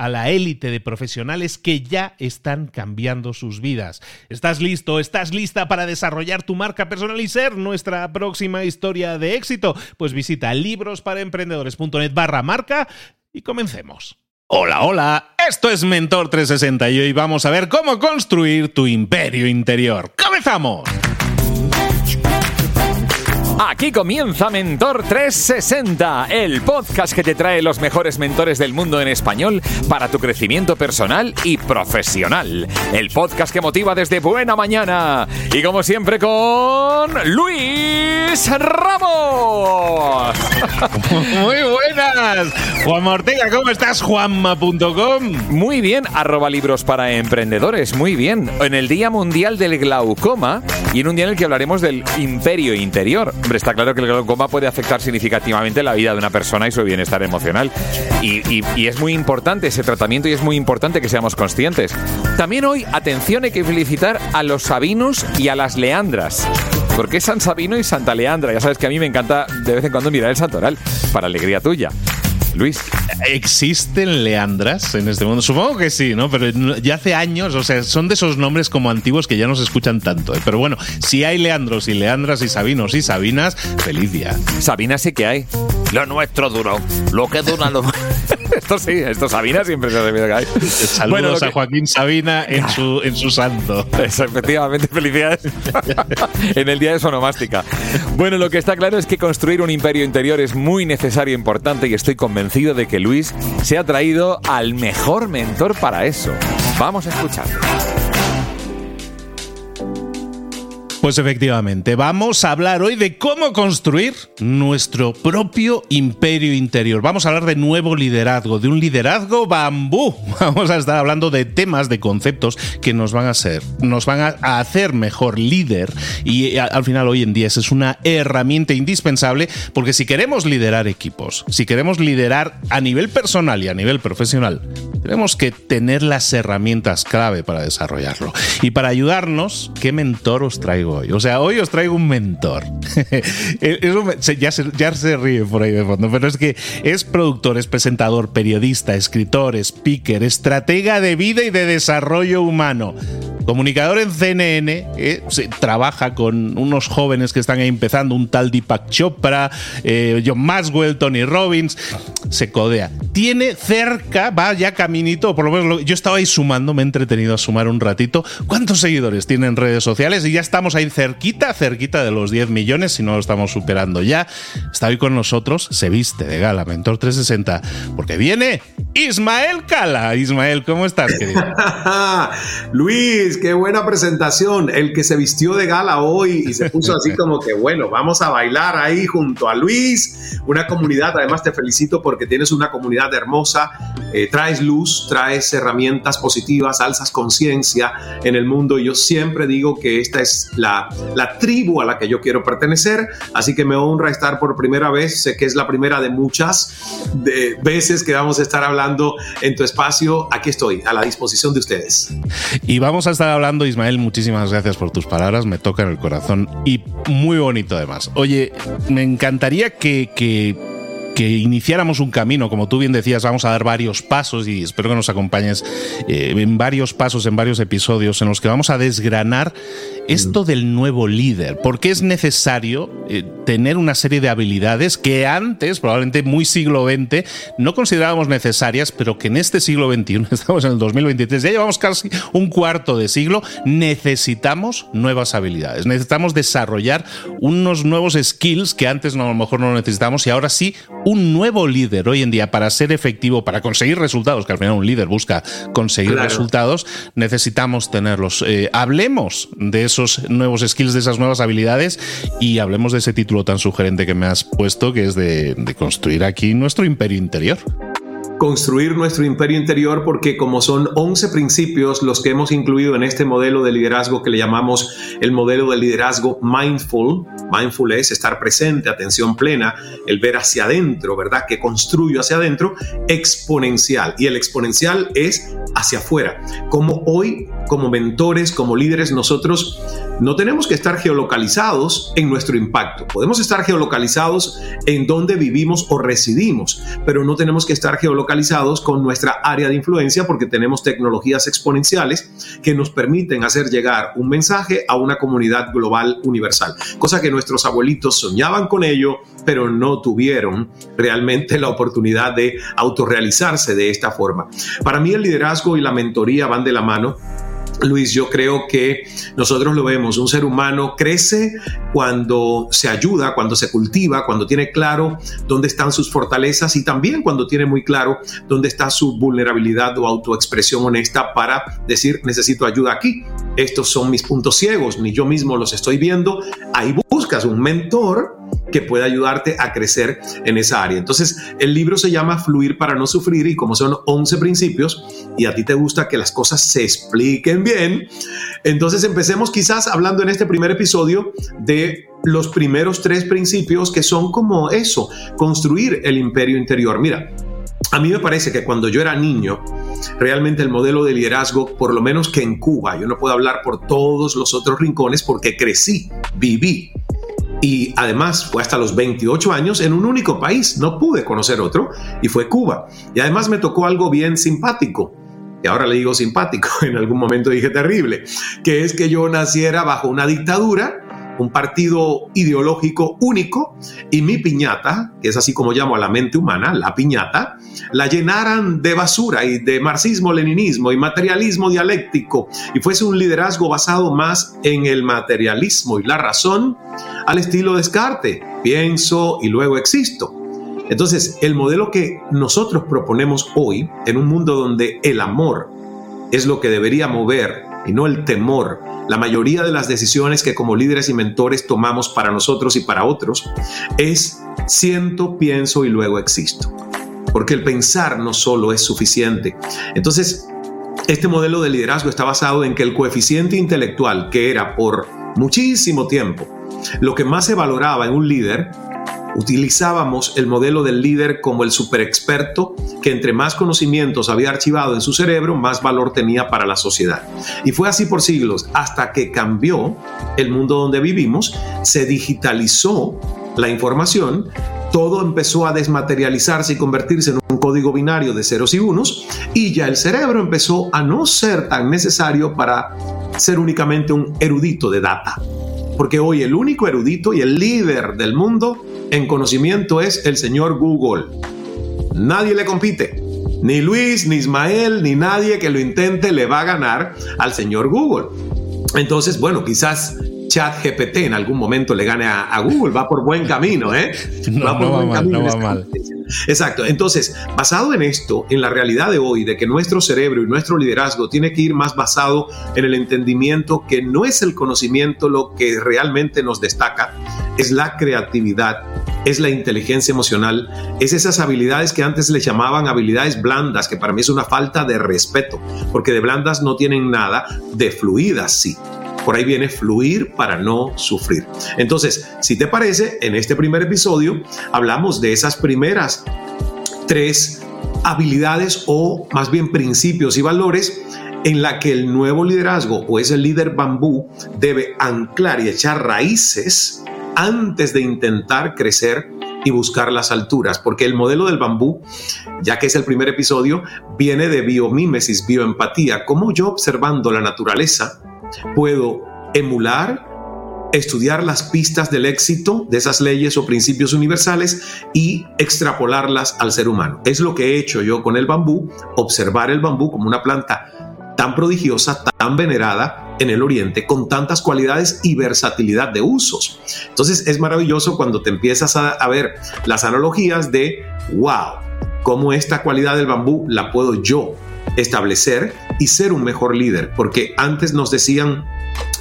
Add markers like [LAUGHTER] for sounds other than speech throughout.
a la élite de profesionales que ya están cambiando sus vidas. ¿Estás listo? ¿Estás lista para desarrollar tu marca personal y ser nuestra próxima historia de éxito? Pues visita librosparaemprendedores.net barra marca y comencemos. Hola, hola, esto es Mentor 360 y hoy vamos a ver cómo construir tu imperio interior. ¡Comenzamos! Aquí comienza Mentor 360, el podcast que te trae los mejores mentores del mundo en español para tu crecimiento personal y profesional. El podcast que motiva desde buena mañana. Y como siempre con Luis Ramos. [LAUGHS] Muy buenas. Juan Ortega, ¿cómo estás? Juanma.com. Muy bien, arroba libros para emprendedores. Muy bien. En el Día Mundial del Glaucoma y en un día en el que hablaremos del imperio interior está claro que el glaucoma puede afectar significativamente la vida de una persona y su bienestar emocional. Y, es muy importante ese tratamiento y es muy importante que seamos conscientes. También hoy, atención, hay que felicitar a los sabinos y a las leandras. Porque es San Sabino y Santa Leandra. Ya sabes que a mí me encanta de vez en cuando mirar el santoral, para alegría tuya. Luis. ¿Existen leandras en este mundo? Supongo que sí, ¿no? Pero ya hace años, o sea, son de esos nombres como antiguos que ya no se escuchan tanto. ¿eh? Pero bueno, si hay leandros y leandras y sabinos y sabinas, feliz día. Sabinas sí que hay. Lo nuestro duro. Lo que dura lo [LAUGHS] esto sí, esto Sabina siempre se ha que hay. Saludos a Joaquín Sabina en su, en su santo. efectivamente, felicidades [LAUGHS] en el día de sonomástica. Bueno, lo que está claro es que construir un imperio interior es muy necesario e importante y estoy convencido de que Luis se ha traído al mejor mentor para eso. Vamos a escucharlo. Pues efectivamente, vamos a hablar hoy de cómo construir nuestro propio imperio interior. Vamos a hablar de nuevo liderazgo, de un liderazgo bambú. [LAUGHS] Vamos a estar hablando de temas, de conceptos que nos van a hacer, nos van a hacer mejor líder y eh, al final hoy en día es una herramienta indispensable porque si queremos liderar equipos, si queremos liderar a nivel personal y a nivel profesional, tenemos que tener las herramientas clave para desarrollarlo. Y para ayudarnos, ¿qué mentor os traigo? O sea, hoy os traigo un mentor. [LAUGHS] ya, se, se ríe por ahí de fondo, pero es que es productor, es presentador, periodista, escritor, speaker, estratega de vida y de desarrollo humano. Comunicador en CNN, eh, trabaja con unos jóvenes que están ahí empezando, un tal Deepak Chopra, eh, John Maxwell, Tony Robbins, se codea. Tiene cerca, va ya caminito, por lo menos yo estaba ahí sumando, me he entretenido a sumar un ratito. ¿Cuántos seguidores tiene en redes sociales? Y ya estamos ahí cerquita, cerquita de los 10 millones, si no lo estamos superando ya. Está hoy con nosotros, se viste de gala, Mentor 360, porque viene Ismael Cala. Ismael, ¿cómo estás, querido? Luis, [LAUGHS] Luis, qué buena presentación. El que se vistió de gala hoy y se puso así como que, bueno, vamos a bailar ahí junto a Luis, una comunidad. Además, te felicito porque tienes una comunidad hermosa. Eh, traes luz, traes herramientas positivas, alzas conciencia en el mundo. Yo siempre digo que esta es la, la tribu a la que yo quiero pertenecer. Así que me honra estar por primera vez. Sé que es la primera de muchas de veces que vamos a estar hablando en tu espacio. Aquí estoy, a la disposición de ustedes. Y vamos a estar hablando, Ismael, muchísimas gracias por tus palabras, me tocan el corazón y muy bonito además. Oye, me encantaría que, que que iniciáramos un camino, como tú bien decías, vamos a dar varios pasos y espero que nos acompañes eh, en varios pasos, en varios episodios en los que vamos a desgranar esto del nuevo líder, porque es necesario eh, tener una serie de habilidades que antes, probablemente muy siglo XX, no considerábamos necesarias, pero que en este siglo XXI, [LAUGHS] estamos en el 2023, ya llevamos casi un cuarto de siglo, necesitamos nuevas habilidades, necesitamos desarrollar unos nuevos skills que antes no, a lo mejor no necesitábamos y ahora sí un nuevo líder hoy en día para ser efectivo, para conseguir resultados, que al final un líder busca conseguir resultados, necesitamos tenerlos. Eh, hablemos de esos nuevos skills, de esas nuevas habilidades. Y hablemos de ese título tan sugerente que me has puesto, que es de construir aquí nuestro imperio interior construir nuestro imperio interior porque como son 11 principios los que hemos incluido en este modelo de liderazgo que le llamamos el modelo de liderazgo mindful, mindful es estar presente, atención plena, el ver hacia adentro, ¿verdad? Que construyo hacia adentro, exponencial. Y el exponencial es hacia afuera. Como hoy, como mentores, como líderes, nosotros no tenemos que estar geolocalizados en nuestro impacto. Podemos estar geolocalizados en donde vivimos o residimos, pero no tenemos que estar geolocalizados con nuestra área de influencia porque tenemos tecnologías exponenciales que nos permiten hacer llegar un mensaje a una comunidad global universal, cosa que nuestros abuelitos soñaban con ello, pero no tuvieron realmente la oportunidad de autorrealizarse de esta forma. Para mí el liderazgo y la mentoría van de la mano Luis, yo creo que nosotros lo vemos, un ser humano crece cuando se ayuda, cuando se cultiva, cuando tiene claro dónde están sus fortalezas y también cuando tiene muy claro dónde está su vulnerabilidad o autoexpresión honesta para decir necesito ayuda aquí. Estos son mis puntos ciegos, ni yo mismo los estoy viendo. Ahí buscas un mentor que pueda ayudarte a crecer en esa área. Entonces, el libro se llama Fluir para no sufrir y como son 11 principios y a ti te gusta que las cosas se expliquen bien, entonces empecemos quizás hablando en este primer episodio de los primeros tres principios que son como eso, construir el imperio interior. Mira, a mí me parece que cuando yo era niño, realmente el modelo de liderazgo, por lo menos que en Cuba, yo no puedo hablar por todos los otros rincones porque crecí, viví y además fue hasta los 28 años en un único país, no pude conocer otro, y fue Cuba. Y además me tocó algo bien simpático, y ahora le digo simpático, [LAUGHS] en algún momento dije terrible, que es que yo naciera bajo una dictadura un partido ideológico único y mi piñata, que es así como llamo a la mente humana, la piñata, la llenaran de basura y de marxismo-leninismo y materialismo dialéctico y fuese un liderazgo basado más en el materialismo y la razón al estilo Descartes, pienso y luego existo. Entonces, el modelo que nosotros proponemos hoy, en un mundo donde el amor es lo que debería mover y no el temor la mayoría de las decisiones que como líderes y mentores tomamos para nosotros y para otros es siento, pienso y luego existo. Porque el pensar no solo es suficiente. Entonces, este modelo de liderazgo está basado en que el coeficiente intelectual, que era por muchísimo tiempo lo que más se valoraba en un líder, utilizábamos el modelo del líder como el superexperto que entre más conocimientos había archivado en su cerebro, más valor tenía para la sociedad. Y fue así por siglos, hasta que cambió el mundo donde vivimos, se digitalizó la información, todo empezó a desmaterializarse y convertirse en un código binario de ceros y unos, y ya el cerebro empezó a no ser tan necesario para ser únicamente un erudito de data. Porque hoy el único erudito y el líder del mundo en conocimiento es el señor Google. Nadie le compite. Ni Luis, ni Ismael, ni nadie que lo intente le va a ganar al señor Google. Entonces, bueno, quizás ChatGPT en algún momento le gane a, Google, va por buen camino, ¿eh? [LAUGHS] va por buen camino. Exacto. Entonces, basado en esto, en la realidad de hoy, de que nuestro cerebro y nuestro liderazgo tiene que ir más basado en el entendimiento que no es el conocimiento lo que realmente nos destaca, es la creatividad, es la inteligencia emocional, es esas habilidades que antes le llamaban habilidades blandas, que para mí es una falta de respeto, porque de blandas no tienen nada, de fluidas sí. Por ahí viene fluir para no sufrir. Entonces, si te parece, en este primer episodio hablamos de esas primeras tres habilidades o más bien principios y valores en la que el nuevo liderazgo o ese líder bambú debe anclar y echar raíces antes de intentar crecer y buscar las alturas, porque el modelo del bambú, ya que es el primer episodio, viene de biomímesis, bioempatía, como yo observando la naturaleza puedo emular, estudiar las pistas del éxito de esas leyes o principios universales y extrapolarlas al ser humano. Es lo que he hecho yo con el bambú, observar el bambú como una planta tan prodigiosa, tan venerada en el Oriente, con tantas cualidades y versatilidad de usos. Entonces es maravilloso cuando te empiezas a, ver las analogías de, wow, cómo esta cualidad del bambú la puedo yo establecer y ser un mejor líder, porque antes nos decían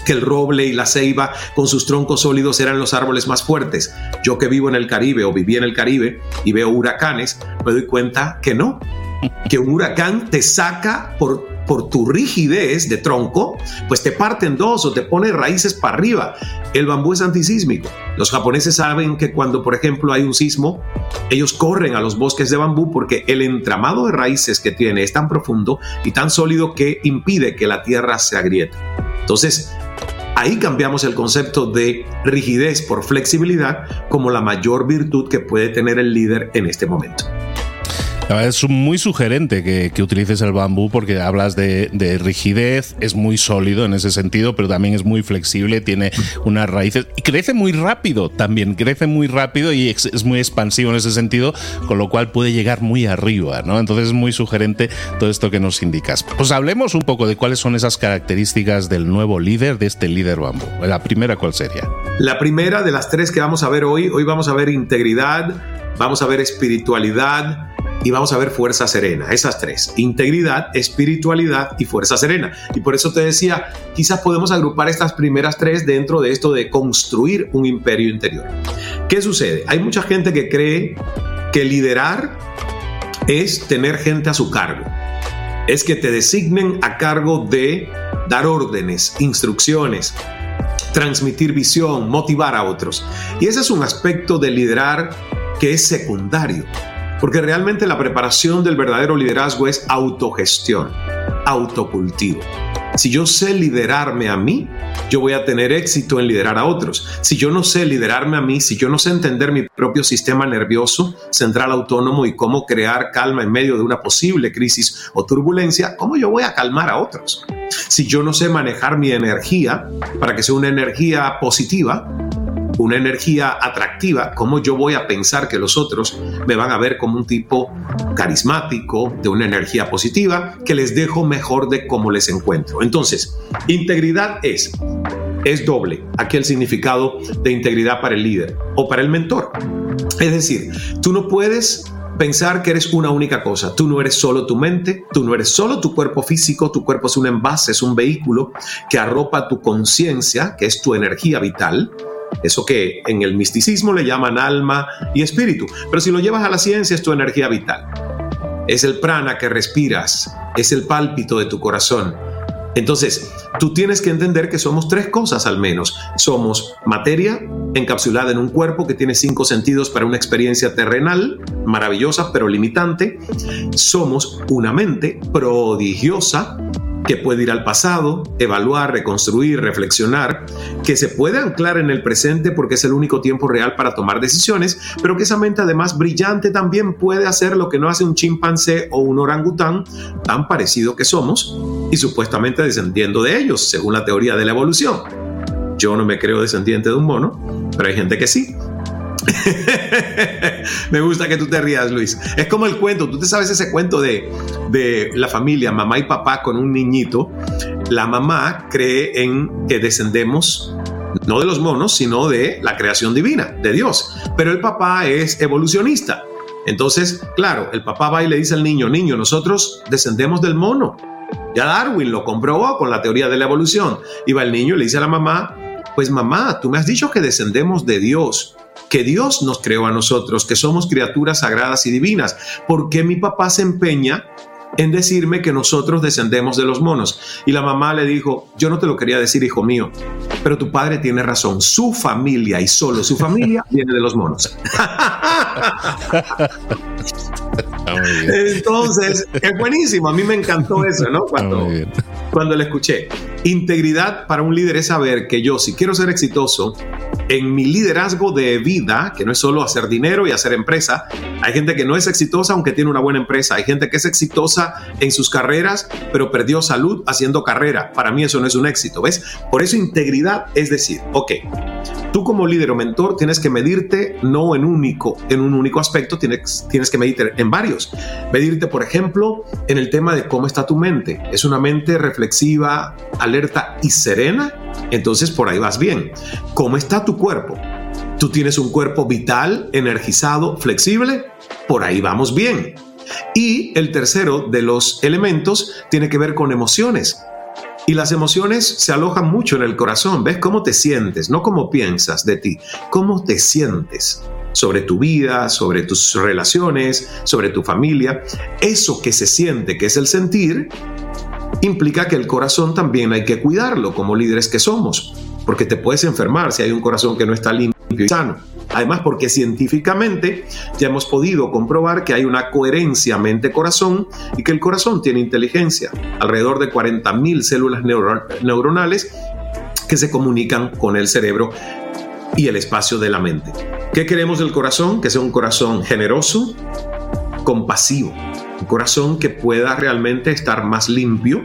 que el roble y la ceiba con sus troncos sólidos eran los árboles más fuertes. Yo que vivo en el Caribe o viví en el Caribe y veo huracanes, me doy cuenta que no, que un huracán te saca por por tu rigidez de tronco, pues te parten dos o te pone raíces para arriba. El bambú es antisísmico. Los japoneses saben que cuando, por ejemplo, hay un sismo, ellos corren a los bosques de bambú porque el entramado de raíces que tiene es tan profundo y tan sólido que impide que la tierra se agriete. Entonces, Ahí cambiamos el concepto de rigidez por flexibilidad como la mayor virtud que puede tener el líder en este momento. Es muy sugerente que, utilices el bambú porque hablas de, rigidez, es muy sólido en ese sentido, pero también es muy flexible, tiene unas raíces y crece muy rápido también, crece muy rápido y es, muy expansivo en ese sentido, con lo cual puede llegar muy arriba, ¿no? Entonces es muy sugerente todo esto que nos indicas. Pues hablemos un poco de cuáles son esas características del nuevo líder, de este líder bambú. La primera, ¿cuál sería? La primera de las tres que vamos a ver hoy, hoy vamos a ver integridad, vamos a ver espiritualidad, y vamos a ver fuerza serena, esas tres, integridad, espiritualidad y fuerza serena. Y por eso te decía, quizás podemos agrupar estas primeras tres dentro de esto de construir un imperio interior. ¿Qué sucede? Hay mucha gente que cree que liderar es tener gente a su cargo. Es que te designen a cargo de dar órdenes, instrucciones, transmitir visión, motivar a otros. Y ese es un aspecto de liderar que es secundario. Porque realmente la preparación del verdadero liderazgo es autogestión, autocultivo. Si yo sé liderarme a mí, yo voy a tener éxito en liderar a otros. Si yo no sé liderarme a mí, si yo no sé entender mi propio sistema nervioso central autónomo y cómo crear calma en medio de una posible crisis o turbulencia, ¿cómo yo voy a calmar a otros? Si yo no sé manejar mi energía para que sea una energía positiva, una energía atractiva, ¿cómo yo voy a pensar que los otros me van a ver como un tipo carismático, de una energía positiva, que les dejo mejor de cómo les encuentro? Entonces, integridad es, es doble, aquí el significado de integridad para el líder o para el mentor. Es decir, tú no puedes pensar que eres una única cosa. Tú no eres solo tu mente, tú no eres solo tu cuerpo físico, tu cuerpo es un envase, es un vehículo que arropa tu conciencia, que es tu energía vital, eso que en el misticismo le llaman alma y espíritu. Pero si lo llevas a la ciencia es tu energía vital. Es el prana que respiras, es el pálpito de tu corazón. Entonces, tú tienes que entender que somos tres cosas al menos. Somos materia encapsulada en un cuerpo que tiene cinco sentidos para una experiencia terrenal, maravillosa pero limitante. Somos una mente prodigiosa que puede ir al pasado, evaluar, reconstruir, reflexionar, que se puede anclar en el presente porque es el único tiempo real para tomar decisiones, pero que esa mente además brillante también puede hacer lo que no hace un chimpancé o un orangután, tan parecido que somos, y supuestamente descendiendo de ellos, según la teoría de la evolución. Yo no me creo descendiente de un mono, pero hay gente que sí. [LAUGHS] Me gusta que tú te rías, Luis. Es como el cuento, tú te sabes ese cuento de, de la familia, mamá y papá con un niñito. La mamá cree en que descendemos no de los monos, sino de la creación divina, de Dios. Pero el papá es evolucionista Entonces, claro, el papá va y le dice al niño, niño, nosotros descendemos del mono. Ya Darwin lo comprobó con la teoría de la evolución. Y va el niño y le dice a la mamá, pues mamá, tú me has dicho que descendemos de Dios, que Dios nos creó a nosotros, que somos criaturas sagradas y divinas. ¿Por qué mi papá se empeña en decirme que nosotros descendemos de los monos. Y la mamá le dijo, yo no te lo quería decir, hijo mío, pero tu padre tiene razón. Su familia y solo su familia [LAUGHS] viene de los monos. Entonces, es buenísimo. A mí me encantó eso, ¿no? Cuando, cuando le escuché. Integridad para un líder es saber que yo, si quiero ser exitoso en mi liderazgo de vida, que no es solo hacer dinero y hacer empresa, hay gente que no es exitosa aunque tiene una buena empresa, hay gente que es exitosa en sus carreras, pero perdió salud haciendo carrera. Para mí eso no es un éxito, ¿ves? Por eso integridad es decir, ok, tú como líder o mentor tienes que medirte no en, único, en un único aspecto, tienes, tienes que medirte en varios. Medirte, por ejemplo, en el tema de cómo está tu mente. ¿Es una mente reflexiva, alerta y serena? Entonces por ahí vas bien. ¿Cómo está tu cuerpo? ¿Tú tienes un cuerpo vital, energizado, flexible? Por ahí vamos bien. Y el tercero de los elementos tiene que ver con emociones. Y las emociones se alojan mucho en el corazón. ¿Ves cómo te sientes? No cómo piensas de ti, cómo te sientes sobre tu vida, sobre tus relaciones, sobre tu familia. Eso que se siente, que es el sentir, implica que el corazón también hay que cuidarlo como líderes que somos, porque te puedes enfermar si hay un corazón que no está limpio y sano. Además, porque científicamente ya hemos podido comprobar que hay una coherencia mente-corazón y que el corazón tiene inteligencia, alrededor de 40.000 células neuronales que se comunican con el cerebro y el espacio de la mente. ¿Qué queremos del corazón? Que sea un corazón generoso, compasivo, corazón que pueda realmente estar más limpio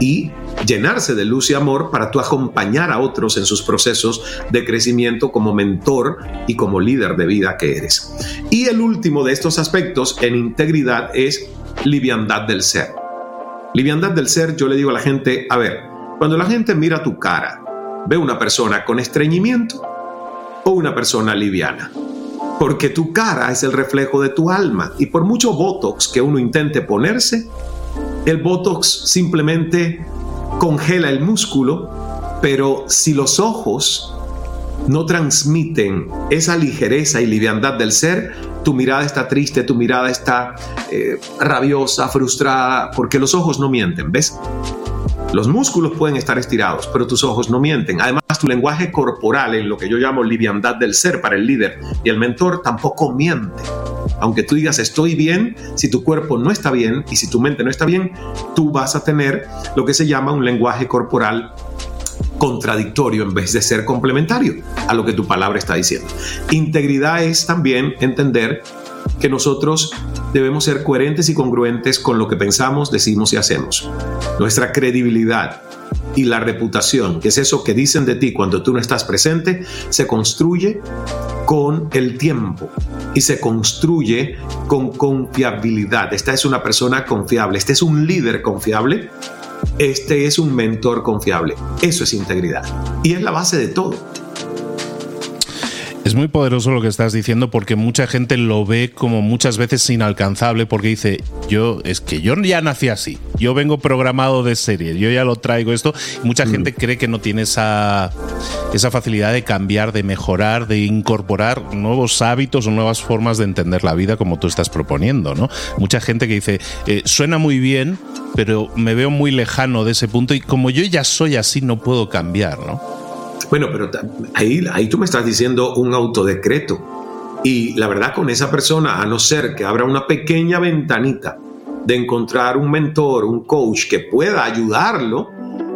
y llenarse de luz y amor para tú acompañar a otros en sus procesos de crecimiento como mentor y como líder de vida que eres. Y el último de estos aspectos en integridad es liviandad del ser. Liviandad del ser, yo le digo a la gente, a ver, cuando la gente mira tu cara, ve una persona con estreñimiento o una persona liviana porque tu cara es el reflejo de tu alma y por mucho Botox que uno intente ponerse, el Botox simplemente congela el músculo, pero si los ojos no transmiten esa ligereza y liviandad del ser, tu mirada está triste, tu mirada está eh, rabiosa, frustrada, porque los ojos no mienten, ¿ves? Los músculos pueden estar estirados, pero tus ojos no mienten. Además, tu lenguaje corporal, en lo que yo llamo liviandad del ser para el líder y el mentor, tampoco miente. Aunque tú digas estoy bien, si tu cuerpo no está bien y si tu mente no está bien, tú vas a tener lo que se llama un lenguaje corporal contradictorio en vez de ser complementario a lo que tu palabra está diciendo. Integridad es también entender que nosotros debemos ser coherentes y congruentes con lo que pensamos, decimos y hacemos. Nuestra credibilidad y la reputación, que es eso que dicen de ti cuando tú no estás presente, se construye con el tiempo y se construye con confiabilidad. Esta es una persona confiable, este es un líder confiable, este es un mentor confiable. Eso es integridad y es la base de todo. Es muy poderoso lo que estás diciendo porque mucha gente lo ve como muchas veces inalcanzable porque dice, yo es que yo ya nací así, yo vengo programado de serie, yo ya lo traigo esto. mucha mm. gente cree que no tiene esa, esa facilidad de cambiar, de mejorar, de incorporar nuevos hábitos o nuevas formas de entender la vida como tú estás proponiendo, ¿no? Mucha gente que dice, eh, suena muy bien, pero me veo muy lejano de ese punto y como yo ya soy así no puedo cambiar, ¿no? Bueno, pero ahí, ahí tú me estás diciendo un autodecreto. Y la verdad con esa persona, a no ser que abra una pequeña ventanita de encontrar un mentor, un coach que pueda ayudarlo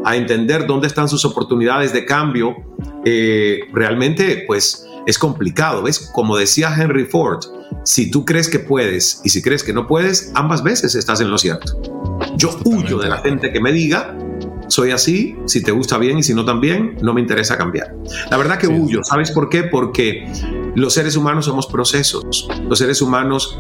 a entender dónde están sus oportunidades de cambio, eh, realmente pues es complicado. ¿Ves? Como decía Henry Ford, si tú crees que puedes y si crees que no puedes, ambas veces estás en lo cierto. Yo huyo de la gente que me diga soy así, si te gusta bien y si no también, no me interesa cambiar. La verdad que huyo, ¿sabes por qué? Porque los seres humanos somos procesos. Los seres humanos,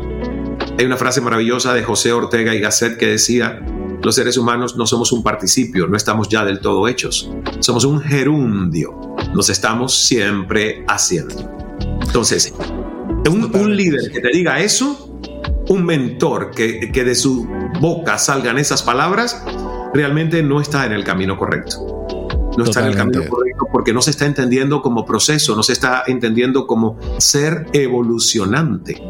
hay una frase maravillosa de José Ortega y Gasset que decía, los seres humanos no somos un participio, no estamos ya del todo hechos, somos un gerundio, nos estamos siempre haciendo. Entonces, Un, un líder que te diga eso, un mentor que, que de su boca salgan esas palabras, realmente no está en el camino correcto. No está en el camino correcto porque no se está entendiendo como proceso, no se está entendiendo como ser evolucionante.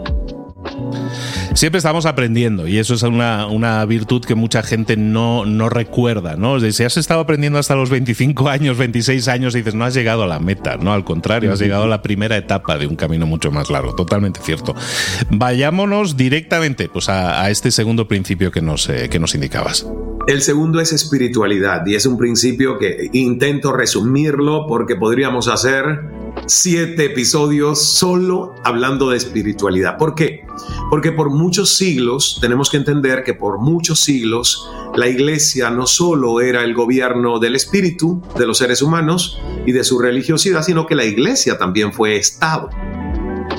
Siempre estamos aprendiendo y eso es una, virtud que mucha gente no, no recuerda, ¿no? Si has estado aprendiendo hasta los 25 años, 26 años, y dices, no has llegado a la meta, ¿no? Al contrario, has llegado a la primera etapa de un camino mucho más largo, totalmente cierto. Vayámonos directamente pues, a, este segundo principio que nos, eh, que nos indicabas. El segundo es espiritualidad y es un principio que intento resumirlo porque podríamos hacer siete episodios solo hablando de espiritualidad. ¿Por qué? Porque por muchos siglos, tenemos que entender que por muchos siglos la iglesia no solo era el gobierno del espíritu, de los seres humanos y de su religiosidad, sino que la iglesia también fue Estado.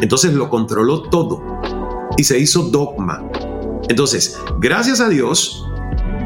Entonces lo controló todo y se hizo dogma. Entonces, gracias a Dios,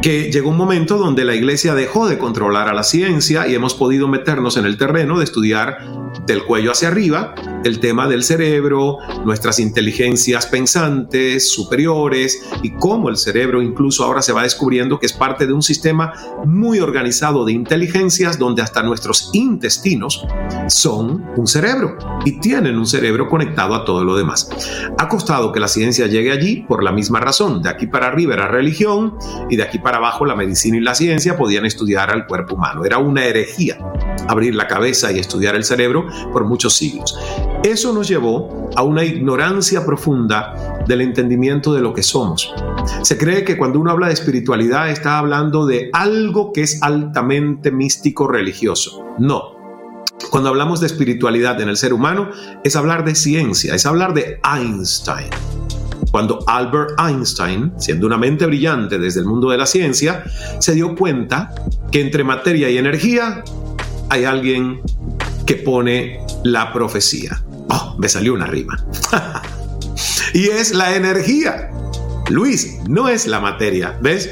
que llegó un momento donde la iglesia dejó de controlar a la ciencia y hemos podido meternos en el terreno de estudiar del cuello hacia arriba, el tema del cerebro, nuestras inteligencias pensantes superiores y cómo el cerebro incluso ahora se va descubriendo que es parte de un sistema muy organizado de inteligencias donde hasta nuestros intestinos son un cerebro y tienen un cerebro conectado a todo lo demás. Ha costado que la ciencia llegue allí por la misma razón. De aquí para arriba era religión y de aquí para abajo la medicina y la ciencia podían estudiar al cuerpo humano. Era una herejía abrir la cabeza y estudiar el cerebro por muchos siglos. Eso nos llevó a una ignorancia profunda del entendimiento de lo que somos. Se cree que cuando uno habla de espiritualidad está hablando de algo que es altamente místico religioso. No, cuando hablamos de espiritualidad en el ser humano, es hablar de ciencia, es hablar de Einstein. Cuando Albert Einstein, siendo una mente brillante desde el mundo de la ciencia, se dio cuenta que entre materia y energía hay alguien que pone la profecía. Oh, me salió una rima. [LAUGHS] y es la energía. Luis, no es la materia, ¿ves?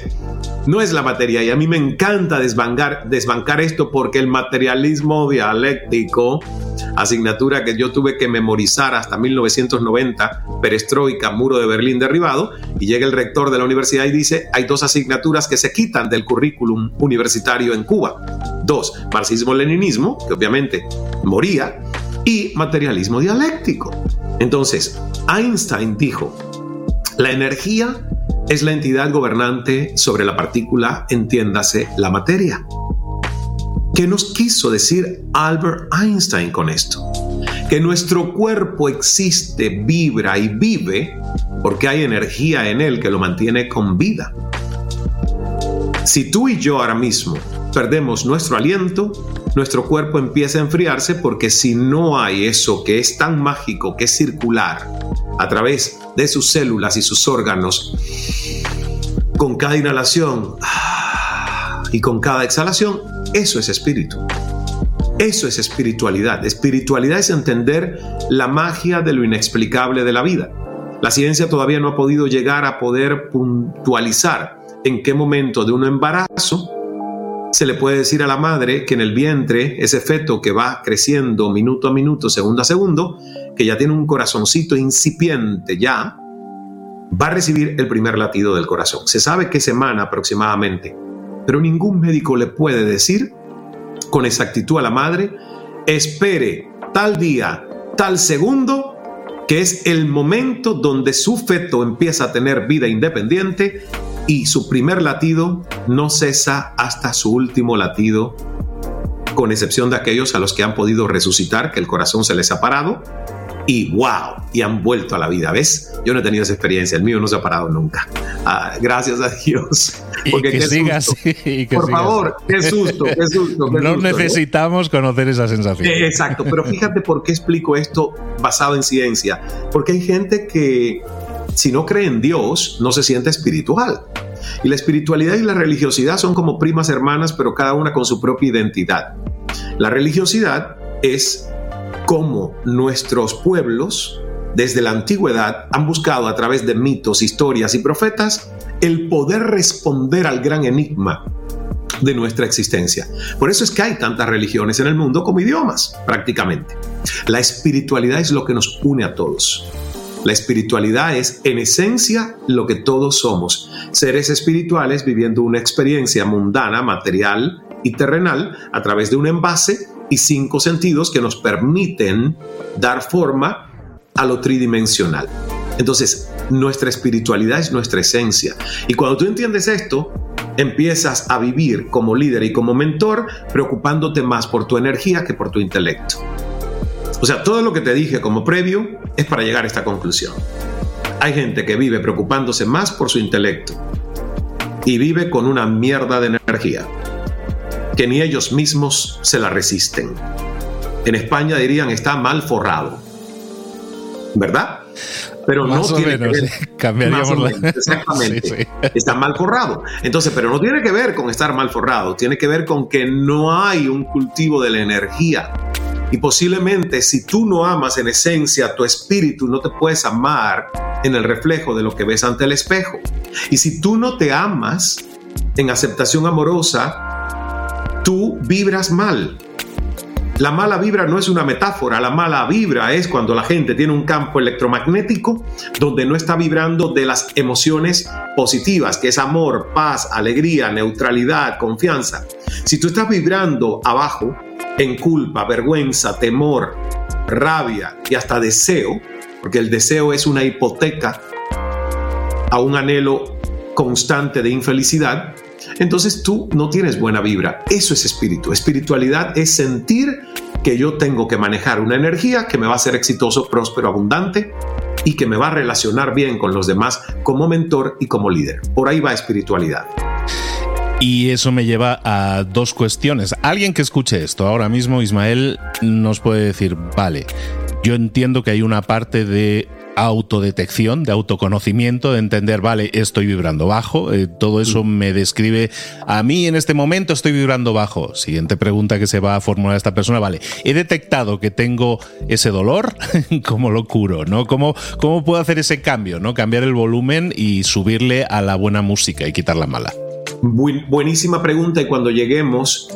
No es la materia y a mí me encanta desbancar, desbancar esto porque el materialismo dialéctico, asignatura que yo tuve que memorizar hasta 1990, perestroika, muro de Berlín derribado, y llega el rector de la universidad y dice, hay dos asignaturas que se quitan del currículum universitario en Cuba. Dos, marxismo-leninismo, que obviamente moría, y materialismo dialéctico. Entonces, Einstein dijo, la energía es la entidad gobernante sobre la partícula, entiéndase la materia. ¿Qué nos quiso decir Albert Einstein con esto? Que nuestro cuerpo existe, vibra y vive porque hay energía en él que lo mantiene con vida. Si tú y yo ahora mismo perdemos nuestro aliento, nuestro cuerpo empieza a enfriarse porque si no hay eso que es tan mágico, que es circular a través de sus células y sus órganos, con cada inhalación y con cada exhalación, eso es espíritu. Eso es espiritualidad. Espiritualidad es entender la magia de lo inexplicable de la vida. La ciencia todavía no ha podido llegar a poder puntualizar en qué momento de un embarazo se le puede decir a la madre que en el vientre, ese feto que va creciendo minuto a minuto, segundo a segundo, que ya tiene un corazoncito incipiente ya, va a recibir el primer latido del corazón. Se sabe qué semana aproximadamente, pero ningún médico le puede decir con exactitud a la madre, espere tal día, tal segundo, que es el momento donde su feto empieza a tener vida independiente y su primer latido no cesa hasta su último latido, con excepción de aquellos a los que han podido resucitar, que el corazón se les ha parado y wow, y han vuelto a la vida. ¿Ves? Yo no he tenido esa experiencia, el mío no se ha parado nunca. Ah, gracias a Dios. Porque que sigas. [LAUGHS] Por favor, qué susto, qué susto. no necesitamos conocer esa sensación. Eh, exacto, pero fíjate por qué explico esto basado en ciencia. Porque hay gente que si no cree en Dios, no se siente espiritual. Y la espiritualidad y la religiosidad son como primas hermanas, pero cada una con su propia identidad. La religiosidad es como nuestros pueblos, desde la antigüedad, han buscado a través de mitos, historias y profetas el poder responder al gran enigma de nuestra existencia. Por eso es que hay tantas religiones en el mundo como idiomas, prácticamente. La espiritualidad es lo que nos une a todos. La espiritualidad es, en esencia, lo que todos somos, seres espirituales viviendo una experiencia mundana, material y terrenal a través de un envase y cinco sentidos que nos permiten dar forma a lo tridimensional. Entonces, nuestra espiritualidad es nuestra esencia. Y cuando tú entiendes esto, empiezas a vivir como líder y como mentor preocupándote más por tu energía que por tu intelecto. O sea, todo lo que te dije como previo es para llegar a esta conclusión. Hay gente que vive preocupándose más por su intelecto y vive con una mierda de energía que ni ellos mismos se la resisten. En España dirían está mal forrado. ¿Verdad? pero no tiene que ver. [LAUGHS] Cambiaríamos exactamente. [LAUGHS] Está mal forrado. Entonces, pero no tiene que ver con estar mal forrado, tiene que ver con que no hay un cultivo de la energía. Y posiblemente si tú no amas en esencia tu espíritu, no te puedes amar en el reflejo de lo que ves ante el espejo. Y si tú no te amas en aceptación amorosa, tú vibras mal. La mala vibra no es una metáfora, la mala vibra es cuando la gente tiene un campo electromagnético donde no está vibrando de las emociones positivas, que es amor, paz, alegría, neutralidad, confianza. Si tú estás vibrando abajo en culpa, vergüenza, temor, rabia y hasta deseo, porque el deseo es una hipoteca a un anhelo constante de infelicidad, entonces tú no tienes buena vibra. Eso es espíritu. Espiritualidad es sentir que yo tengo que manejar una energía que me va a hacer exitoso, próspero, abundante y que me va a relacionar bien con los demás como mentor y como líder. Por ahí va espiritualidad. Y eso me lleva a dos cuestiones. Alguien que escuche esto ahora mismo, Ismael, nos puede decir, vale, yo entiendo que hay una parte de autodetección, de autoconocimiento, de entender, vale, estoy vibrando bajo, eh, todo eso me describe, a mí en este momento estoy vibrando bajo. Siguiente pregunta que se va a formular esta persona, vale, he detectado que tengo ese dolor, [LAUGHS] ¿cómo lo curo? ¿no? ¿Cómo, ¿Cómo puedo hacer ese cambio? ¿no? Cambiar el volumen y subirle a la buena música y quitar la mala. Buenísima pregunta y cuando lleguemos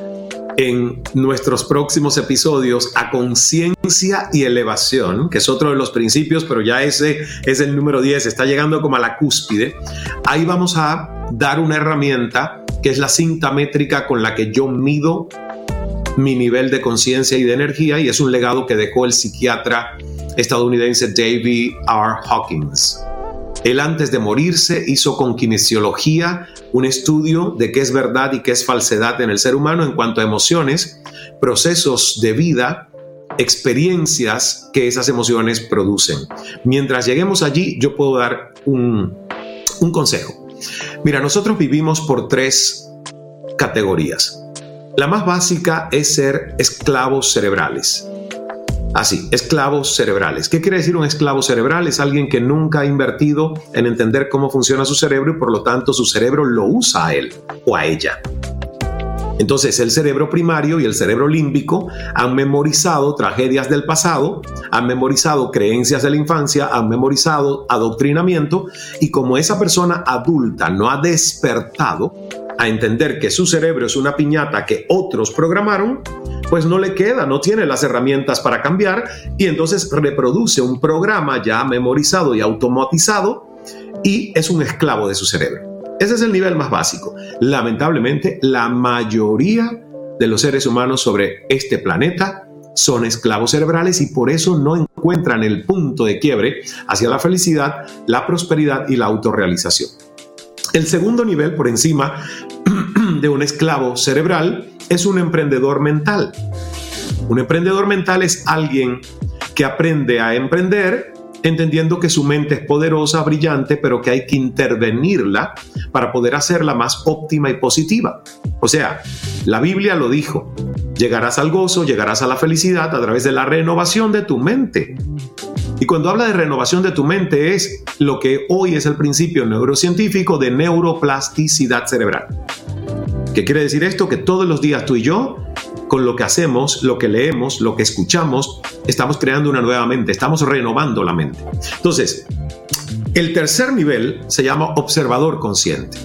en nuestros próximos episodios a conciencia y elevación, que es otro de los principios, pero ya ese es el número 10, está llegando como a la cúspide. Ahí vamos a dar una herramienta que es la cinta métrica con la que yo mido mi nivel de conciencia y de energía y es un legado que dejó el psiquiatra estadounidense David R. Hawkins. Él antes de morirse hizo con kinesiología un estudio de qué es verdad y qué es falsedad en el ser humano en cuanto a emociones, procesos de vida, experiencias que esas emociones producen. Mientras lleguemos allí, yo puedo dar un, un consejo. Mira, nosotros vivimos por tres categorías. La más básica es ser esclavos cerebrales. Así, esclavos cerebrales. ¿Qué quiere decir un esclavo cerebral? Es alguien que nunca ha invertido en entender cómo funciona su cerebro y por lo tanto su cerebro lo usa a él o a ella. Entonces el cerebro primario y el cerebro límbico han memorizado tragedias del pasado, han memorizado creencias de la infancia, han memorizado adoctrinamiento y como esa persona adulta no ha despertado a entender que su cerebro es una piñata que otros programaron, pues no le queda, no tiene las herramientas para cambiar y entonces reproduce un programa ya memorizado y automatizado y es un esclavo de su cerebro. Ese es el nivel más básico. Lamentablemente, la mayoría de los seres humanos sobre este planeta son esclavos cerebrales y por eso no encuentran el punto de quiebre hacia la felicidad, la prosperidad y la autorrealización. El segundo nivel por encima [CLEARS THROAT] de un esclavo cerebral es un emprendedor mental. Un emprendedor mental es alguien que aprende a emprender entendiendo que su mente es poderosa, brillante, pero que hay que intervenirla para poder hacerla más óptima y positiva. O sea, la Biblia lo dijo, llegarás al gozo, llegarás a la felicidad a través de la renovación de tu mente. Y cuando habla de renovación de tu mente es lo que hoy es el principio neurocientífico de neuroplasticidad cerebral. ¿Qué quiere decir esto? Que todos los días tú y yo, con lo que hacemos, lo que leemos, lo que escuchamos, estamos creando una nueva mente, estamos renovando la mente. Entonces, el tercer nivel se llama observador consciente.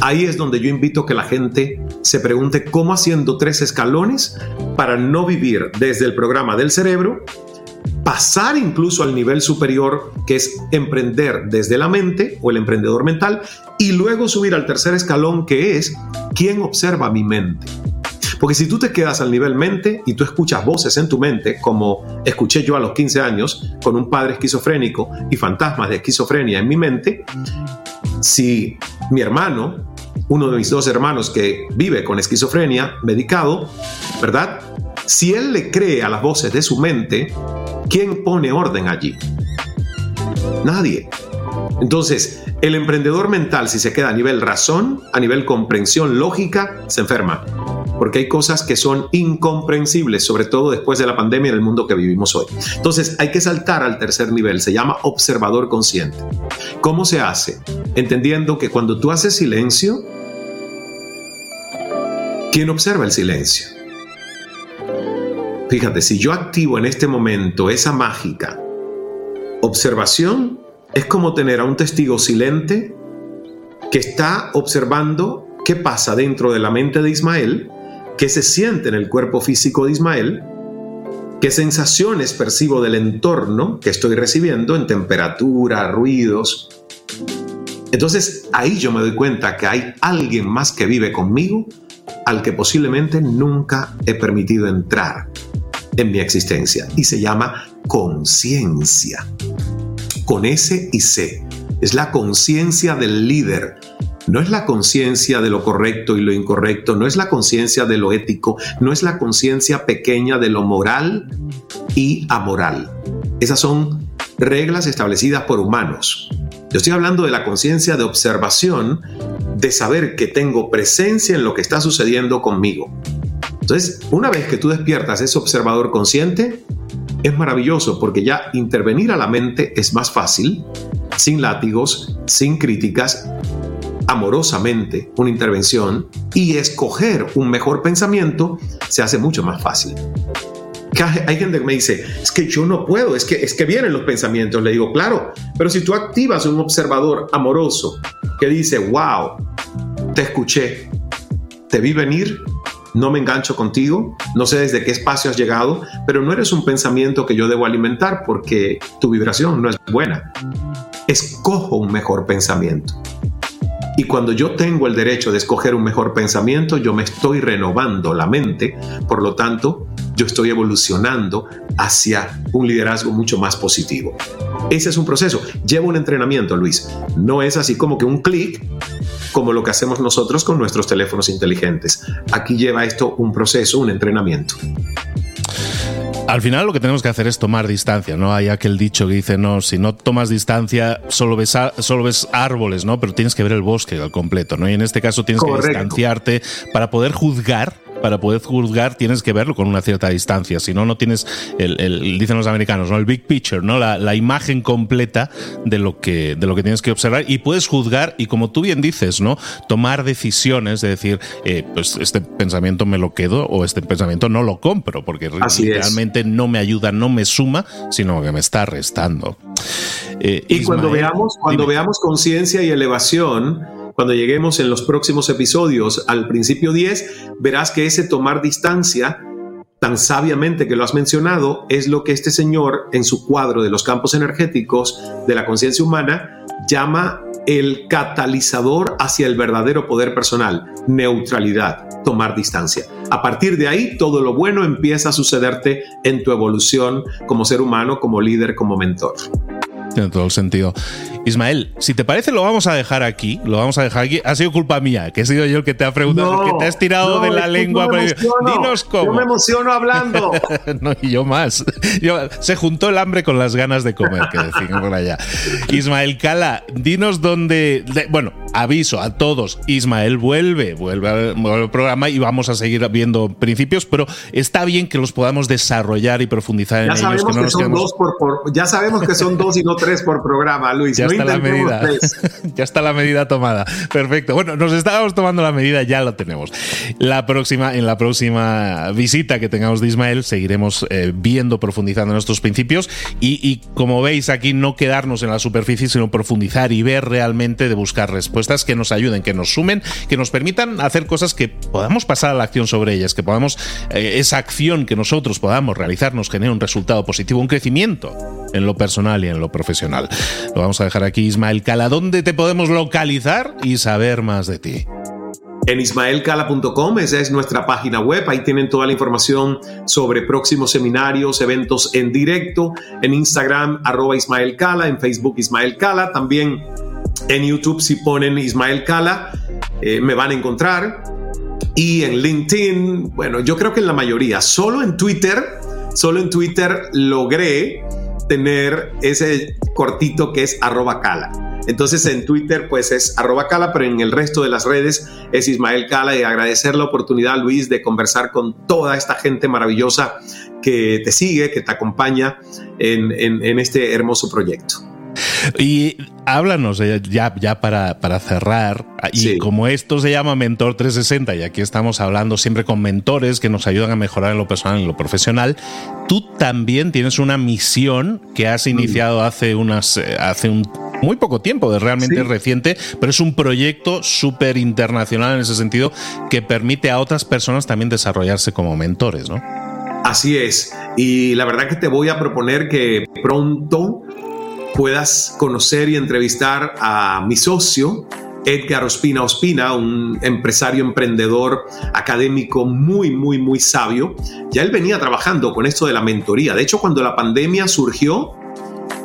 Ahí es donde yo invito que la gente se pregunte cómo haciendo tres escalones para no vivir desde el programa del cerebro, pasar incluso al nivel superior que es emprender desde la mente o el emprendedor mental y luego subir al tercer escalón que es quién observa mi mente. Porque si tú te quedas al nivel mente y tú escuchas voces en tu mente, como escuché yo a los 15 años con un padre esquizofrénico y fantasmas de esquizofrenia en mi mente, si mi hermano, uno de mis dos hermanos que vive con esquizofrenia, medicado, ¿verdad? Si él le cree a las voces de su mente, ¿quién pone orden allí? Nadie. Entonces, el emprendedor mental, si se queda a nivel razón, a nivel comprensión lógica, se enferma porque hay cosas que son incomprensibles, sobre todo después de la pandemia en el mundo que vivimos hoy. Entonces hay que saltar al tercer nivel, se llama observador consciente. ¿Cómo se hace? Entendiendo que cuando tú haces silencio, ¿quién observa el silencio? Fíjate, si yo activo en este momento esa mágica observación, es como tener a un testigo silente que está observando qué pasa dentro de la mente de Ismael qué se siente en el cuerpo físico de Ismael, qué sensaciones percibo del entorno que estoy recibiendo en temperatura, ruidos. Entonces ahí yo me doy cuenta que hay alguien más que vive conmigo al que posiblemente nunca he permitido entrar en mi existencia y se llama conciencia. Con S y C. Es la conciencia del líder, no es la conciencia de lo correcto y lo incorrecto, no es la conciencia de lo ético, no es la conciencia pequeña de lo moral y amoral. Esas son reglas establecidas por humanos. Yo estoy hablando de la conciencia de observación, de saber que tengo presencia en lo que está sucediendo conmigo. Entonces, una vez que tú despiertas ese observador consciente, es maravilloso porque ya intervenir a la mente es más fácil, sin látigos, sin críticas amorosamente una intervención y escoger un mejor pensamiento se hace mucho más fácil. Hay gente que me dice, es que yo no puedo, es que, es que vienen los pensamientos. Le digo, claro, pero si tú activas un observador amoroso que dice, wow, te escuché, te vi venir, no me engancho contigo, no sé desde qué espacio has llegado, pero no eres un pensamiento que yo debo alimentar porque tu vibración no es buena. Escojo un mejor pensamiento. Y cuando yo tengo el derecho de escoger un mejor pensamiento, yo me estoy renovando la mente, por lo tanto, yo estoy evolucionando hacia un liderazgo mucho más positivo. Ese es un proceso, lleva un entrenamiento, Luis. No es así como que un clic, como lo que hacemos nosotros con nuestros teléfonos inteligentes. Aquí lleva esto un proceso, un entrenamiento. Al final lo que tenemos que hacer es tomar distancia, ¿no? Hay aquel dicho que dice, no, si no tomas distancia, solo ves, solo ves árboles, ¿no? Pero tienes que ver el bosque al completo, ¿no? Y en este caso tienes que distanciarte para poder juzgar para poder juzgar tienes que verlo con una cierta distancia, si no, no tienes, el, dicen los americanos, ¿no? el big picture, ¿no? La, imagen completa de lo, que, de lo que tienes que observar y puedes juzgar y como tú bien dices, ¿no? tomar decisiones de decir, eh, pues este pensamiento me lo quedo o este pensamiento no lo compro, porque realmente no me ayuda, no me suma, sino que me está restando. Eh, y cuando veamos, cuando veamos conciencia y elevación, cuando lleguemos en los próximos episodios al principio 10, verás que ese tomar distancia, tan sabiamente que lo has mencionado, es lo que este señor en su cuadro de los campos energéticos de la conciencia humana llama el catalizador hacia el verdadero poder personal, neutralidad, tomar distancia. A partir de ahí, todo lo bueno empieza a sucederte en tu evolución como ser humano, como líder, como mentor. Tiene todo el sentido. Ismael, si te parece, lo vamos a dejar aquí. Lo vamos a dejar aquí. Ha sido culpa mía, que he sido yo el que te ha preguntado, que te has tirado de la lengua. Dinos cómo. Yo me emociono hablando. [LAUGHS] no, y yo más. se juntó el hambre con las ganas de comer, que decimos por allá. Ismael Cala, dinos dónde. bueno, aviso a todos: Ismael vuelve, vuelve al, programa y vamos a seguir viendo principios, pero está bien que los podamos desarrollar y profundizar en ellos. Que, son dos por, ya sabemos que son dos y no tres por programa, Luis. Ya está la medida. [LAUGHS] ya está la medida tomada. Perfecto. Bueno, nos estábamos tomando la medida, ya lo tenemos. La próxima, en la próxima visita que tengamos de Ismael, seguiremos eh, viendo, profundizando en estos principios y, y, como veis aquí, no quedarnos en la superficie, sino profundizar y ver realmente de buscar respuestas que nos ayuden, que nos sumen, que nos permitan hacer cosas que podamos pasar a la acción sobre ellas, que podamos, eh, esa acción que nosotros podamos realizar nos genere un resultado positivo, un crecimiento en lo personal y en lo profesional. Lo vamos a dejar aquí, Ismael Cala. ¿Dónde te podemos localizar y saber más de ti? En ismaelcala.com, esa es nuestra página web, ahí tienen toda la información sobre próximos seminarios, eventos en directo, en Instagram arroba Ismael Cala, en Facebook Ismael Cala, también en YouTube si ponen Ismael Cala, eh, me van a encontrar. Y en LinkedIn, bueno, yo creo que en la mayoría, solo en Twitter, solo en Twitter logré tener ese cortito que es arroba cala. Entonces en Twitter pues es arroba cala, pero en el resto de las redes es Ismael Cala y agradecer la oportunidad Luis de conversar con toda esta gente maravillosa que te sigue, que te acompaña en, en este hermoso proyecto. Y háblanos eh, ya, ya para, para cerrar, y como esto se llama Mentor 360, y aquí estamos hablando siempre con mentores que nos ayudan a mejorar en lo personal y en lo profesional, tú también tienes una misión que has iniciado hace, unas, eh, hace un muy poco tiempo, de realmente reciente, pero es un proyecto súper internacional en ese sentido que permite a otras personas también desarrollarse como mentores, ¿no? Así es. Y la verdad que te voy a proponer que pronto puedas conocer y entrevistar a mi socio, Edgar Ospina Ospina, un empresario emprendedor académico muy, muy, muy sabio. Ya él venía trabajando con esto de la mentoría. De hecho, cuando la pandemia surgió,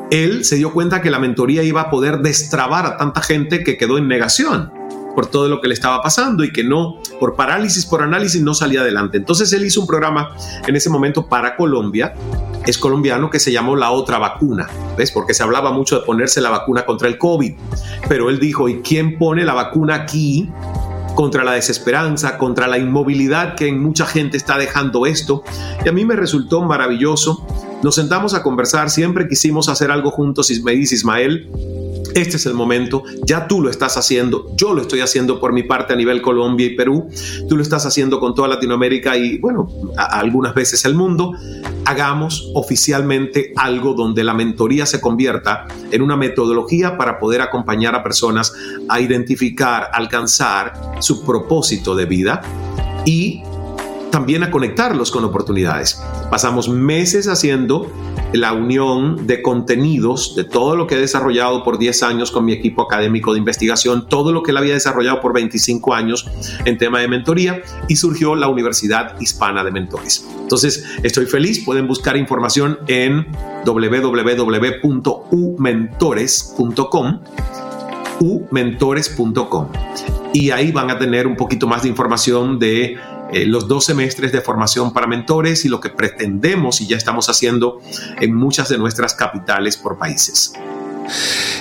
él se dio cuenta que la mentoría iba a poder destrabar a tanta gente que quedó en negación por todo lo que le estaba pasando y que no, por parálisis, por análisis, no salía adelante. Entonces él hizo un programa en ese momento para Colombia, es colombiano, que se llamó La Otra Vacuna, ¿ves? Porque se hablaba mucho de ponerse la vacuna contra el COVID, pero él dijo, ¿y quién pone la vacuna aquí? contra la desesperanza, contra la inmovilidad que en mucha gente está dejando esto. Y a mí me resultó maravilloso. Nos sentamos a conversar, siempre quisimos hacer algo juntos y me dice Ismael, este es el momento, ya tú lo estás haciendo, yo lo estoy haciendo por mi parte a nivel Colombia y Perú, tú lo estás haciendo con toda Latinoamérica y bueno, algunas veces el mundo. Hagamos oficialmente algo donde la mentoría se convierta en una metodología para poder acompañar a personas a identificar, alcanzar su propósito de vida y también a conectarlos con oportunidades. Pasamos meses haciendo la unión de contenidos de todo lo que he desarrollado por 10 años con mi equipo académico de investigación, todo lo que él había desarrollado por 25 años en tema de mentoría y surgió la Universidad Hispana de Mentores. Entonces, estoy feliz, pueden buscar información en www.umentores.com umentores.com y ahí van a tener un poquito más de información de eh, los dos semestres de formación para mentores y lo que pretendemos y ya estamos haciendo en muchas de nuestras capitales por países.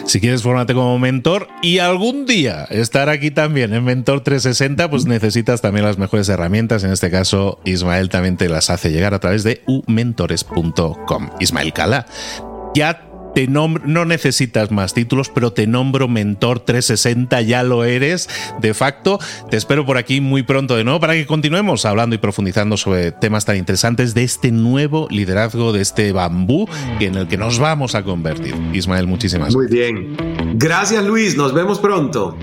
Si quieres formarte como mentor y algún día estar aquí también en Mentor 360, pues necesitas también las mejores herramientas. En este caso, Ismael también te las hace llegar a través de umentores.com. Ismael Cala, ya te no necesitas más títulos, pero te nombro Mentor 360, ya lo eres de facto. Te espero por aquí muy pronto de nuevo para que continuemos hablando y profundizando sobre temas tan interesantes de este nuevo liderazgo, de este bambú en el que nos vamos a convertir. Ismael, muchísimas gracias. Muy bien. Gracias Luis, nos vemos pronto.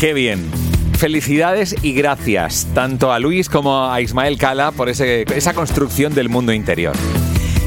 Qué bien felicidades y gracias tanto a Luis como a Ismael Cala por esa construcción del mundo interior.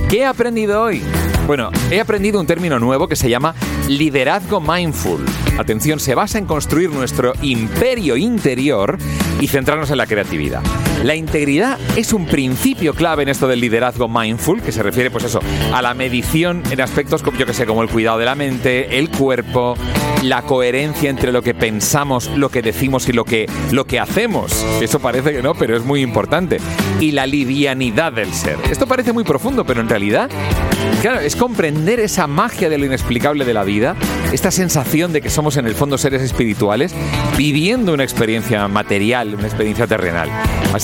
¿Qué he aprendido hoy? Bueno, he aprendido un término nuevo que se llama liderazgo mindful. Atención, se basa en construir nuestro imperio interior y centrarnos en la creatividad. La integridad es un principio clave en esto del liderazgo mindful, que se refiere, pues eso, a la medición en aspectos como, yo que sé, como el cuidado de la mente, el cuerpo, la coherencia entre lo que pensamos, lo que decimos y lo que, lo que hacemos. Eso parece que no, pero es muy importante. Y la livianidad del ser. Esto parece muy profundo, pero en realidad, claro, es comprender esa magia de lo inexplicable de la vida, esta sensación de que somos en el fondo seres espirituales, viviendo una experiencia material, una experiencia terrenal.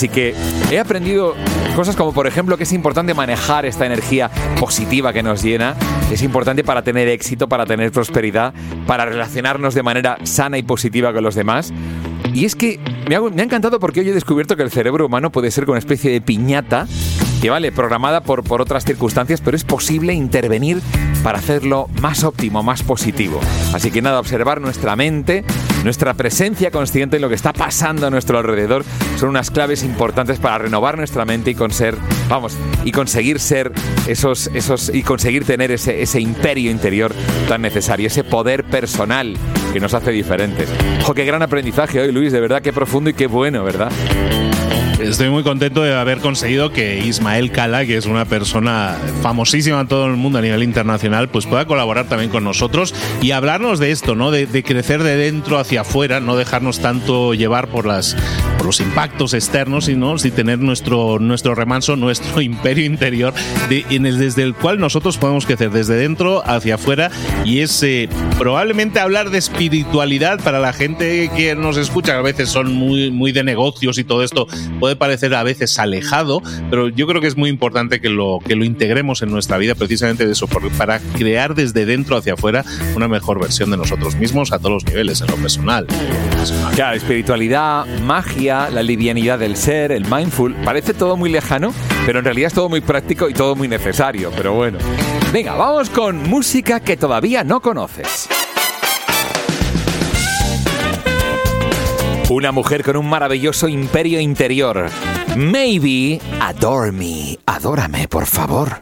Así que he aprendido cosas como, por ejemplo, que es importante manejar esta energía positiva que nos llena. Es importante para tener éxito, para tener prosperidad, para relacionarnos de manera sana y positiva con los demás. Y es que me ha, encantado porque hoy he descubierto que el cerebro humano puede ser como una especie de piñata que vale, programada por, por otras circunstancias, pero es posible intervenir para hacerlo más óptimo, más positivo. Así que nada, observar nuestra mente, nuestra presencia consciente en lo que está pasando a nuestro alrededor son unas claves importantes para renovar nuestra mente y, con ser, vamos, y conseguir ser esos, esos, y conseguir tener ese, ese imperio interior tan necesario, ese poder personal que nos hace diferentes. ¡Jo, qué gran aprendizaje hoy, Luis! De verdad, qué profundo y qué bueno, ¿verdad? Estoy muy contento de haber conseguido que Ismael Cala, que es una persona famosísima en todo el mundo a nivel internacional, pues pueda colaborar también con nosotros y hablarnos de esto, ¿no? De, de crecer de dentro hacia afuera, no dejarnos tanto llevar por las por los impactos externos, sino si tener nuestro nuestro remanso, nuestro [LAUGHS] imperio interior, de, en el, desde el cual nosotros podemos crecer desde dentro hacia afuera y es eh, probablemente hablar de espiritualidad para la gente que nos escucha, a veces son muy muy de negocios y todo esto puede parecer a veces alejado, pero yo creo que es muy importante que lo, que lo integremos en nuestra vida precisamente de eso, para crear desde dentro hacia afuera una mejor versión de nosotros mismos a todos los niveles, en lo personal. Claro, espiritualidad, magia, la livianidad del ser, el mindful, parece todo muy lejano, pero en realidad es todo muy práctico y todo muy necesario, pero bueno. Venga, vamos con música que todavía no conoces. Una mujer con un maravilloso imperio interior. Maybe adore me. Adórame, por favor.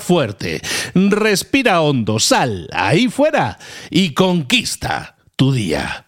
fuerte, respira hondo, sal ahí fuera y conquista tu día.